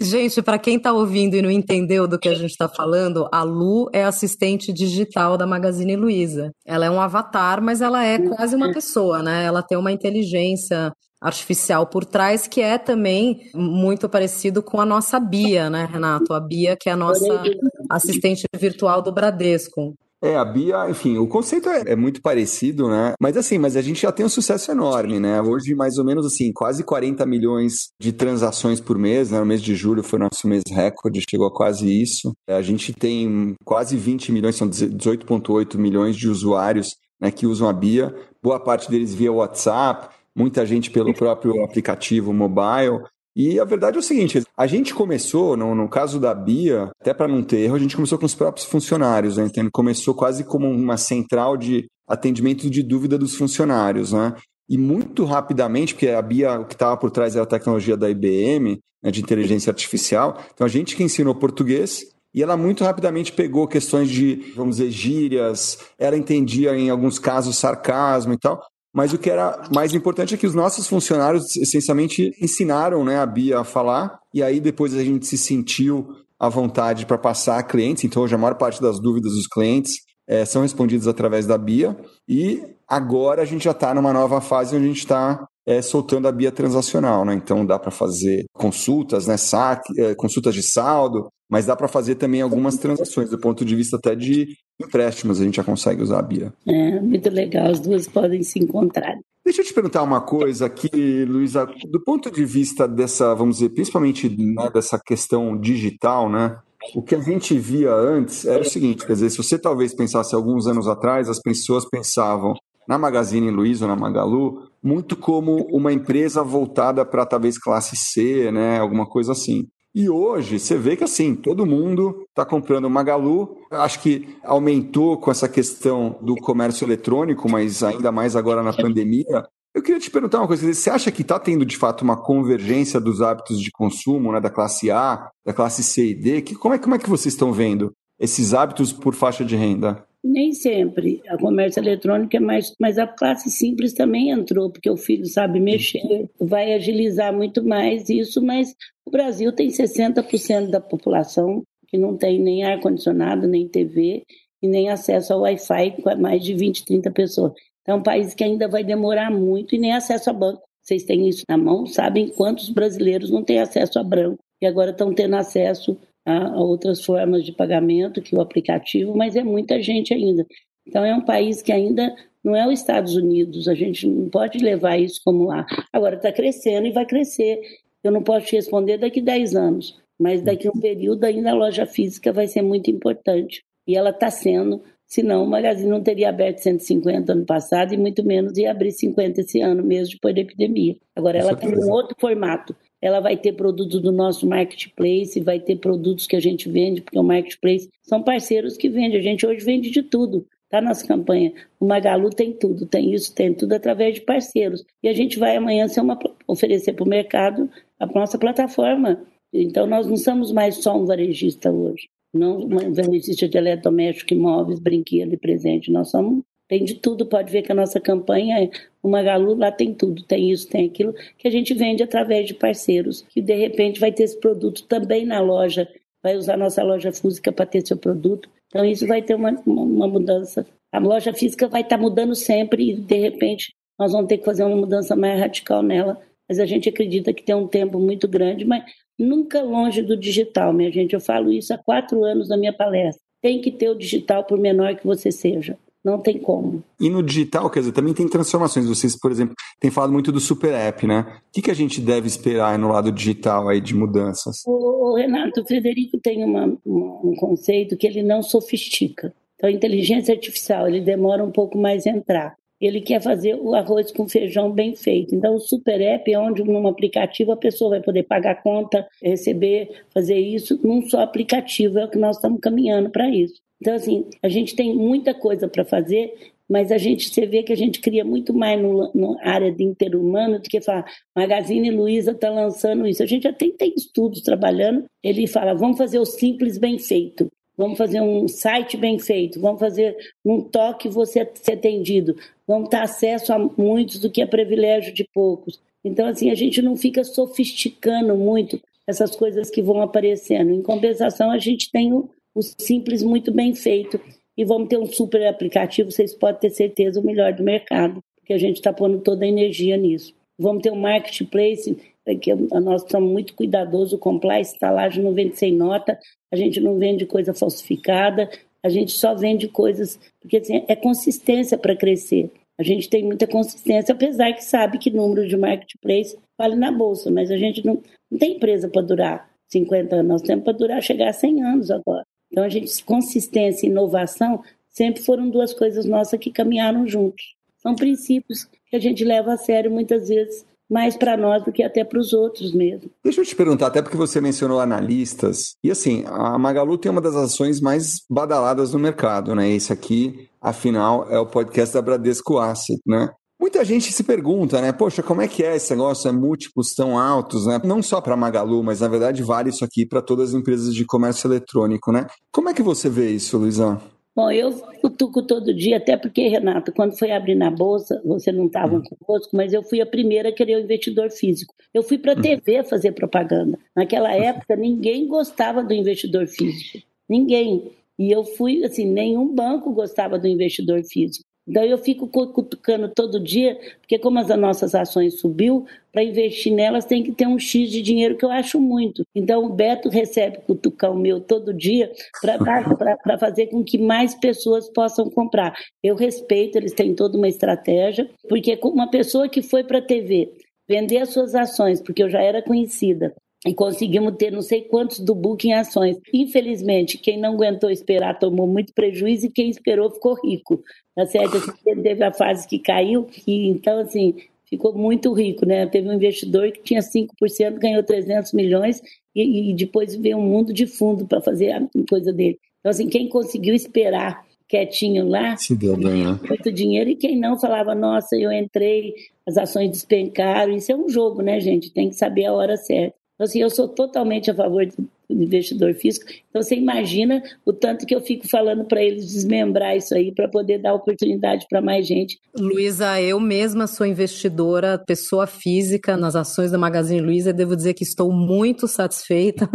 gente, para quem está ouvindo e não entendeu do que a gente está falando, a Lu é assistente digital da Magazine Luiza. Ela é um avatar, mas ela é quase uma pessoa, né? Ela tem uma inteligência artificial por trás, que é também muito parecido com a nossa Bia, né, Renato? A Bia, que é a nossa assistente virtual do Bradesco. É, a Bia, enfim, o conceito é, é, muito parecido, né? Mas assim, mas a gente já tem um sucesso enorme, né? Hoje, mais ou menos assim, quase 40 milhões de transações por mês, né? No mês de julho foi nosso mês recorde, chegou a quase isso. A gente tem quase 20 milhões, são 18,8 milhões de usuários né, que usam a Bia, boa parte deles via WhatsApp, muita gente pelo próprio aplicativo mobile. E a verdade é o seguinte: a gente começou, no, no caso da Bia, até para não ter erro, a gente começou com os próprios funcionários, né? Então, começou quase como uma central de atendimento de dúvida dos funcionários, né? E muito rapidamente, porque a Bia, o que estava por trás era a tecnologia da IBM, né, de inteligência artificial, então a gente que ensinou português, e ela muito rapidamente pegou questões de, vamos dizer, gírias, ela entendia em alguns casos sarcasmo e tal, mas o que era mais importante é que os nossos funcionários essencialmente ensinaram né, a Bia a falar, e aí depois a gente se sentiu à vontade para passar a clientes. Então, hoje a maior parte das dúvidas dos clientes é, são respondidas através da Bia. E agora a gente já está numa nova fase onde a gente está é, soltando a Bia transacional. Né? Então, dá para fazer consultas, né, saque, é, consultas de saldo, mas dá para fazer também algumas transações do ponto de vista até de empréstimos a gente já consegue usar a Bia. É, muito legal, as duas podem se encontrar. Deixa eu te perguntar uma coisa aqui, Luísa, do ponto de vista dessa, vamos dizer, principalmente né, dessa questão digital, né? O que a gente via antes era o seguinte, quer dizer, se você talvez pensasse alguns anos atrás, as pessoas pensavam na Magazine Luiza ou na Magalu muito como uma empresa voltada para talvez classe C, né, alguma coisa assim. E hoje você vê que assim, todo mundo está comprando Magalu. Acho que aumentou com essa questão do comércio eletrônico, mas ainda mais agora na pandemia. Eu queria te perguntar uma coisa: você acha que está tendo de fato uma convergência dos hábitos de consumo né, da classe A, da classe C e D? Que, como, é, como é que vocês estão vendo esses hábitos por faixa de renda? Nem sempre. A comércio eletrônico é mais. Mas a classe simples também entrou, porque o filho sabe mexer, vai agilizar muito mais isso, mas o Brasil tem 60% da população que não tem nem ar-condicionado, nem TV e nem acesso ao Wi-Fi com mais de 20, 30 pessoas. Então, é um país que ainda vai demorar muito e nem acesso a banco. vocês têm isso na mão, sabem quantos brasileiros não têm acesso a branco e agora estão tendo acesso a, outras formas de pagamento que o aplicativo, mas é muita gente ainda. Então é um país que ainda não é os Estados Unidos, a gente não pode levar isso como lá. Agora está crescendo e vai crescer. Eu não posso te responder daqui a 10 anos, mas daqui a um período ainda a loja física vai ser muito importante. E ela está sendo, senão o Magazine não teria aberto 150 ano passado e muito menos ia abrir 50 esse ano mesmo depois da epidemia. Agora ela tem um outro formato. Ela vai ter produtos do nosso marketplace, vai ter produtos que a gente vende, porque o marketplace são parceiros que vendem. A gente hoje vende de tudo. Tá nossa campanha. O Magalu tem tudo, tem isso, tem tudo através de parceiros. E a gente vai amanhã ser uma, oferecer para o mercado a nossa plataforma. Então nós não somos mais só um varejista hoje. Não um varejista de eletrodoméstico, imóveis, brinquedo e presente. Nós somos tem de tudo, pode ver que a nossa campanha, é o Magalu lá tem tudo, tem isso, tem aquilo, que a gente vende através de parceiros, que de repente vai ter esse produto também na loja, vai usar nossa loja física para ter seu produto. Então isso vai ter uma, uma mudança. A loja física vai estar tá mudando sempre e de repente nós vamos ter que fazer uma mudança mais radical nela. Mas a gente acredita que tem um tempo muito grande, mas nunca longe do digital, minha gente. Eu falo isso há quatro anos na minha palestra. Tem que ter o digital por menor que você seja. Não tem como. E no digital, quer dizer, também tem transformações. Vocês, por exemplo, têm falado muito do super app, né? O que, que a gente deve esperar no lado digital aí de mudanças? O, o Renato, o Frederico tem uma, um conceito que ele não sofistica. Então, a inteligência artificial, ele demora um pouco mais a entrar. Ele quer fazer o arroz com feijão bem feito. Então, o super app é onde, num aplicativo, a pessoa vai poder pagar conta, receber, fazer isso num só aplicativo. É o que nós estamos caminhando para isso. Então, assim, a gente tem muita coisa para fazer, mas a gente, você vê que a gente cria muito mais no área de interhumano do que falar, Magazine Luiza está lançando isso. A gente tem, tem estudos trabalhando, ele fala, vamos fazer o simples bem feito, vamos fazer um site bem feito, vamos fazer um toque você ser atendido, vamos ter acesso a muitos do que é privilégio de poucos. Então, assim, a gente não fica sofisticando muito essas coisas que vão aparecendo. Em compensação, a gente tem o, o simples muito bem feito. E vamos ter um super aplicativo, vocês podem ter certeza, o melhor do mercado, porque a gente está pondo toda a energia nisso. Vamos ter um marketplace, que nós estamos muito cuidadosos, o compliance está lá, a gente não vende sem nota, a gente não vende coisa falsificada, a gente só vende coisas, porque assim, é consistência para crescer. A gente tem muita consistência, apesar que sabe que número de marketplace vale na bolsa, mas a gente não, não tem empresa para durar 50 anos, nós temos para durar chegar a 100 anos agora. Então, a gente, consistência e inovação sempre foram duas coisas nossas que caminharam juntos. São princípios que a gente leva a sério muitas vezes mais para nós do que até para os outros mesmo. Deixa eu te perguntar, até porque você mencionou analistas, e assim, a Magalu tem uma das ações mais badaladas no mercado, né? Esse aqui, afinal, é o podcast da Bradesco Asset, né? Muita gente se pergunta, né? Poxa, como é que é esse negócio? É múltiplos tão altos, né? Não só para Magalu, mas na verdade vale isso aqui para todas as empresas de comércio eletrônico, né? Como é que você vê isso, Luizão? Bom, eu cutuco todo dia, até porque, Renato, quando foi abrir na Bolsa, você não estava uhum. conosco, mas eu fui a primeira a querer o investidor físico. Eu fui para a TV fazer propaganda. Naquela época, ninguém gostava do investidor físico. Ninguém. E eu fui, assim, nenhum banco gostava do investidor físico. Daí eu fico cutucando todo dia, porque como as nossas ações subiu, para investir nelas tem que ter um X de dinheiro que eu acho muito. Então o Beto recebe cutucão meu todo dia para fazer com que mais pessoas possam comprar. Eu respeito, eles têm toda uma estratégia, porque uma pessoa que foi para a TV vender as suas ações, porque eu já era conhecida, e conseguimos ter não sei quantos do Book em ações. Infelizmente, quem não aguentou esperar tomou muito prejuízo e quem esperou ficou rico. Tá certo? Assim, teve a fase que caiu e então assim ficou muito rico, né? Teve um investidor que tinha 5%, ganhou 300 milhões e, e depois veio um mundo de fundo para fazer a coisa dele. Então assim, quem conseguiu esperar quietinho lá, Se deu bem, né? muito dinheiro e quem não falava, nossa, eu entrei, as ações despencaram. Isso é um jogo, né, gente? Tem que saber a hora certa. Então, assim, eu sou totalmente a favor do investidor físico. Então, você imagina o tanto que eu fico falando para eles desmembrar isso aí para poder dar oportunidade para mais gente. Luísa, eu mesma sou investidora, pessoa física nas ações da Magazine Luiza. Devo dizer que estou muito satisfeita.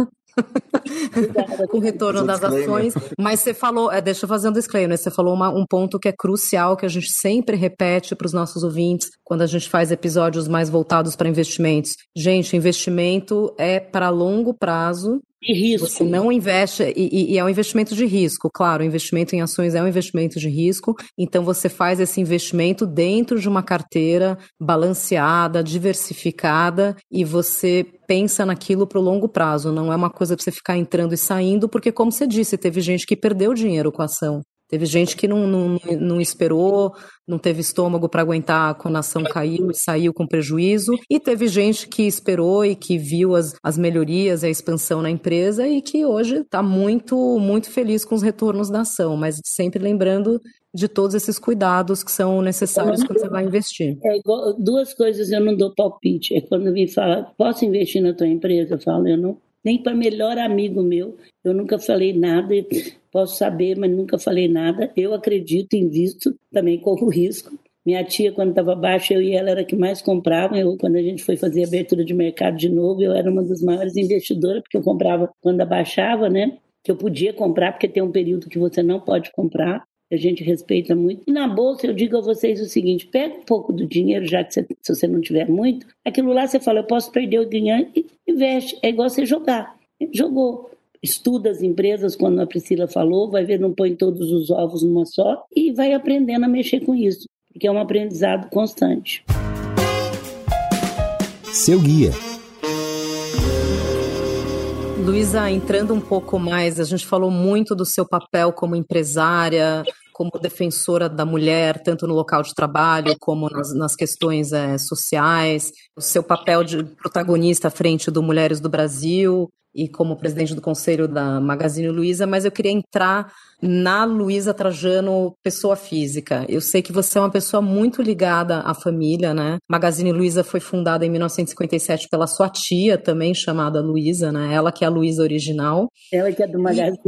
Com o retorno das ações. Mas você falou, é, deixa eu fazer um disclaimer, você falou uma, um ponto que é crucial, que a gente sempre repete para os nossos ouvintes quando a gente faz episódios mais voltados para investimentos. Gente, investimento é para longo prazo, de risco. Você não investe, e, e, é um investimento de risco, claro, o investimento em ações é um investimento de risco, então você faz esse investimento dentro de uma carteira balanceada, diversificada, e você pensa naquilo para o longo prazo, não é uma coisa para você ficar entrando e saindo, porque, como você disse, teve gente que perdeu dinheiro com a ação. Teve gente que não, não, não esperou, não teve estômago para aguentar quando a ação caiu e saiu com prejuízo. E teve gente que esperou e que viu as, as melhorias, a expansão na empresa e que hoje está muito, muito feliz com os retornos da ação, mas sempre lembrando de todos esses cuidados que são necessários quando você vai investir. É igual, duas coisas eu não dou palpite. É quando me fala, posso investir na tua empresa? Eu falo, eu não. Nem para melhor amigo meu, eu nunca falei nada posso saber, mas nunca falei nada. Eu acredito, invisto, também corro risco. Minha tia, quando estava baixa, eu e ela era que mais comprava. Eu, quando a gente foi fazer abertura de mercado de novo, eu era uma das maiores investidoras, porque eu comprava quando abaixava, né? Que eu podia comprar, porque tem um período que você não pode comprar. A gente respeita muito. E na bolsa, eu digo a vocês o seguinte: pega um pouco do dinheiro, já que você, se você não tiver muito, aquilo lá você fala, eu posso perder ou ganhar, e investe. É igual você jogar. Jogou estuda as empresas, quando a Priscila falou, vai ver, não põe todos os ovos numa só e vai aprendendo a mexer com isso, porque é um aprendizado constante. Seu guia. Luísa, entrando um pouco mais, a gente falou muito do seu papel como empresária, como defensora da mulher, tanto no local de trabalho como nas, nas questões é, sociais, o seu papel de protagonista à frente do Mulheres do Brasil, e como presidente do conselho da Magazine Luiza, mas eu queria entrar na Luiza Trajano, pessoa física. Eu sei que você é uma pessoa muito ligada à família, né? Magazine Luiza foi fundada em 1957 pela sua tia, também chamada Luiza, né? Ela que é a Luiza original. Ela que é do Magazine.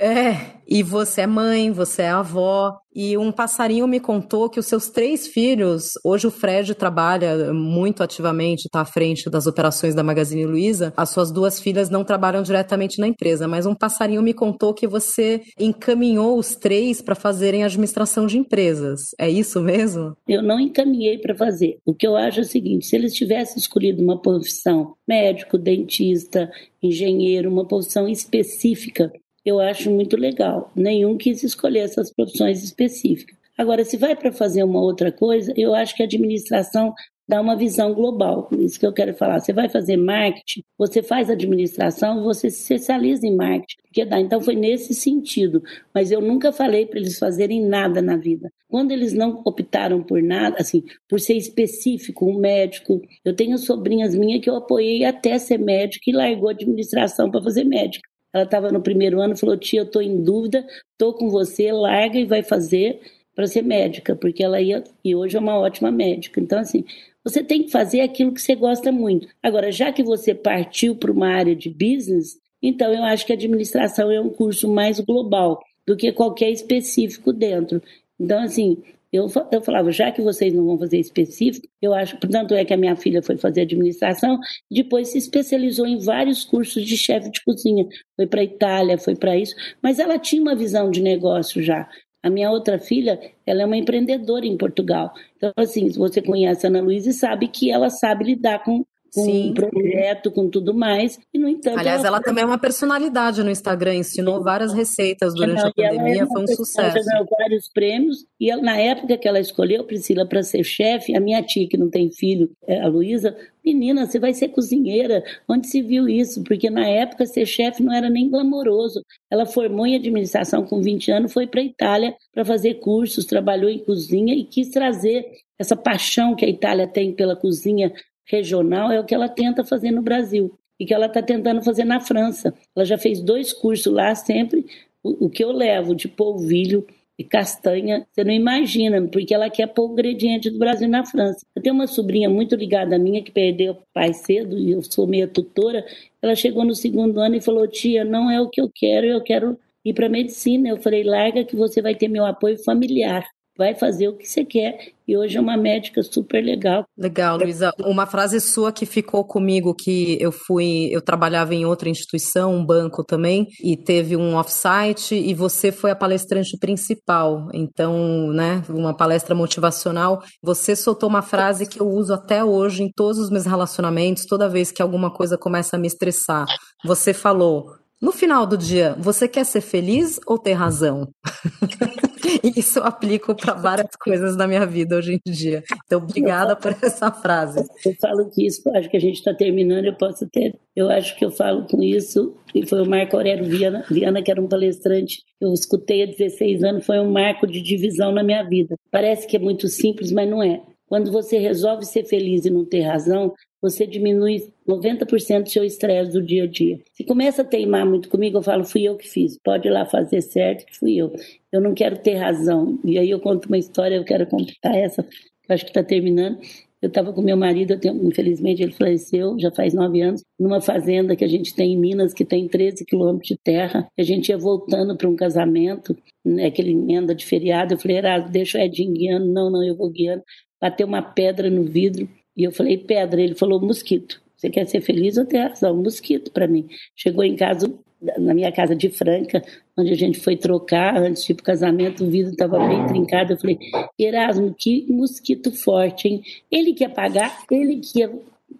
É, e você é mãe, você é avó, e um passarinho me contou que os seus três filhos, hoje o Fred trabalha muito ativamente, está à frente das operações da Magazine Luiza, as suas duas filhas não trabalham diretamente na empresa, mas um passarinho me contou que você encaminhou os três para fazerem administração de empresas. É isso mesmo? Eu não encaminhei para fazer. O que eu acho é o seguinte: se eles tivessem escolhido uma profissão, médico, dentista, engenheiro, uma profissão específica, eu acho muito legal. Nenhum quis escolher essas profissões específicas. Agora, se vai para fazer uma outra coisa, eu acho que a administração dá uma visão global. Isso que eu quero falar. Você vai fazer marketing, você faz administração, você se especializa em marketing. Porque dá. Então foi nesse sentido. Mas eu nunca falei para eles fazerem nada na vida. Quando eles não optaram por nada, assim, por ser específico, um médico. Eu tenho sobrinhas minhas que eu apoiei até ser médico e largou a administração para fazer médico. Ela estava no primeiro ano, falou: tia, eu estou em dúvida, estou com você, larga e vai fazer para ser médica, porque ela ia e hoje é uma ótima médica. Então, assim, você tem que fazer aquilo que você gosta muito. Agora, já que você partiu para uma área de business, então eu acho que administração é um curso mais global do que qualquer específico dentro. Então, assim, eu, eu falava, já que vocês não vão fazer específico, eu acho, portanto é que a minha filha foi fazer administração, depois se especializou em vários cursos de chefe de cozinha, foi para Itália, foi para isso, mas ela tinha uma visão de negócio já. A minha outra filha, ela é uma empreendedora em Portugal. Então, assim, você conhece a Ana Luísa e sabe que ela sabe lidar com com Sim. um projeto, com tudo mais. E, no entanto. Aliás, ela, ela também é uma personalidade no Instagram, ensinou várias receitas durante não, a pandemia, é foi um sucesso. Ela ganhou vários prêmios, e ela, na época que ela escolheu Priscila para ser chefe, a minha tia, que não tem filho, é, a Luísa, menina, você vai ser cozinheira. Onde se viu isso? Porque na época ser chefe não era nem glamouroso. Ela formou em administração com 20 anos, foi para a Itália para fazer cursos, trabalhou em cozinha e quis trazer essa paixão que a Itália tem pela cozinha regional é o que ela tenta fazer no Brasil e que ela está tentando fazer na França. Ela já fez dois cursos lá, sempre o, o que eu levo de polvilho e castanha, você não imagina, porque ela quer pôr o ingrediente do Brasil na França. Eu tenho uma sobrinha muito ligada a minha que perdeu o pai cedo e eu sou meia tutora. Ela chegou no segundo ano e falou: Tia, não é o que eu quero, eu quero ir para medicina. Eu falei: Larga que você vai ter meu apoio familiar vai fazer o que você quer. E hoje é uma médica super legal. Legal, Luísa. Uma frase sua que ficou comigo, que eu fui, eu trabalhava em outra instituição, um banco também, e teve um offsite e você foi a palestrante principal. Então, né, uma palestra motivacional. Você soltou uma frase que eu uso até hoje em todos os meus relacionamentos, toda vez que alguma coisa começa a me estressar. Você falou: no final do dia, você quer ser feliz ou ter razão? isso eu aplico para várias coisas na minha vida hoje em dia. Então, obrigada por essa frase. Eu falo que isso, acho que a gente está terminando, eu posso ter. Eu acho que eu falo com isso, e foi o Marco Aurélio Viana, Viana, que era um palestrante, eu escutei há 16 anos, foi um marco de divisão na minha vida. Parece que é muito simples, mas não é. Quando você resolve ser feliz e não ter razão, você diminui 90% do seu estresse do dia a dia. Se começa a teimar muito comigo, eu falo, fui eu que fiz, pode ir lá fazer certo, que fui eu. Eu não quero ter razão. E aí eu conto uma história, eu quero completar essa, que acho que está terminando. Eu estava com meu marido, tenho, infelizmente ele faleceu, já faz nove anos, numa fazenda que a gente tem em Minas, que tem 13 quilômetros de terra. A gente ia voltando para um casamento, né, aquele emenda de feriado. Eu falei, Erasmo, deixa o Edinho guiando. Não, não, eu vou guiando. Bateu uma pedra no vidro e eu falei, pedra. Ele falou, mosquito. Você quer ser feliz ou ter razão? Mosquito para mim. Chegou em casa, na minha casa de Franca, onde a gente foi trocar antes de ir pro casamento, o vidro estava bem trincado. Eu falei, Erasmo, que mosquito forte, hein? Ele quer pagar, ele que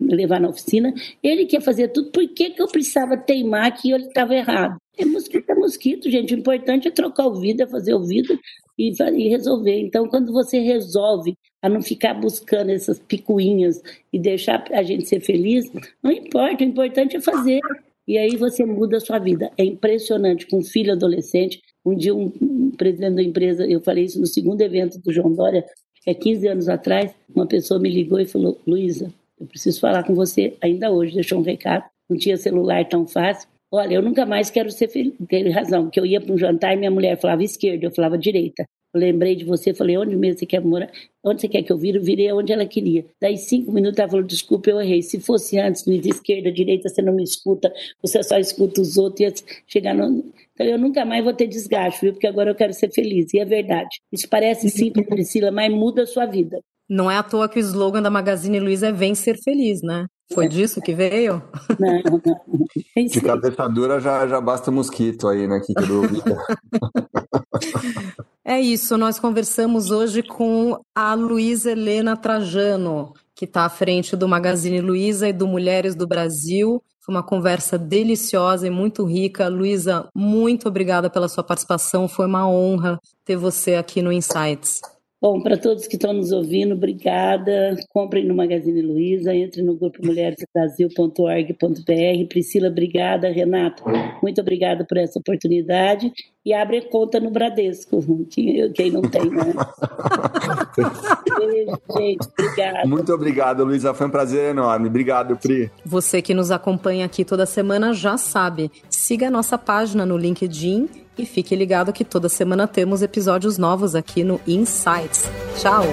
levar na oficina, ele quer fazer tudo, por que, que eu precisava teimar que ele estava errado? É mosquito, é mosquito, gente. O importante é trocar o vidro, é fazer o vidro e, e resolver. Então, quando você resolve a não ficar buscando essas picuinhas e deixar a gente ser feliz, não importa, o importante é fazer. E aí você muda a sua vida. É impressionante, com um filho adolescente. Um dia, um, presidente da empresa, eu falei isso no segundo evento do João Dória, é 15 anos atrás, uma pessoa me ligou e falou: Luísa, eu preciso falar com você ainda hoje, deixou um recado. Não tinha celular tão fácil. Olha, eu nunca mais quero ser feliz. Teve razão, porque eu ia para um jantar e minha mulher falava esquerda, eu falava direita. Eu lembrei de você, falei, onde mesmo você quer morar? Onde você quer que eu vire? Eu virei onde ela queria. Daí cinco minutos ela falou, desculpa, eu errei. Se fosse antes, de esquerda, direita, você não me escuta, você só escuta os outros, ia chegar no... Então eu nunca mais vou ter desgaste, viu? Porque agora eu quero ser feliz. E é verdade. Isso parece simples, Priscila, mas muda a sua vida. Não é à toa que o slogan da Magazine Luiza é Vem Ser Feliz, né? Foi disso que veio? Não, não. De cabeça dura já, já basta mosquito aí, né? Que é isso, nós conversamos hoje com a Luísa Helena Trajano, que está à frente do Magazine Luiza e do Mulheres do Brasil. Foi uma conversa deliciosa e muito rica. Luísa, muito obrigada pela sua participação. Foi uma honra ter você aqui no Insights. Bom, para todos que estão nos ouvindo, obrigada. Comprem no Magazine Luiza, entre no grupo mulheresbrasil.org.br. Priscila, obrigada. Renato, muito obrigada por essa oportunidade. E abre conta no Bradesco, quem não tem, né? Beijo, gente. Obrigada. Muito obrigado, Luísa. Foi um prazer enorme. Obrigado, Pri. Você que nos acompanha aqui toda semana já sabe. Siga a nossa página no LinkedIn e fique ligado que toda semana temos episódios novos aqui no Insights. Tchau!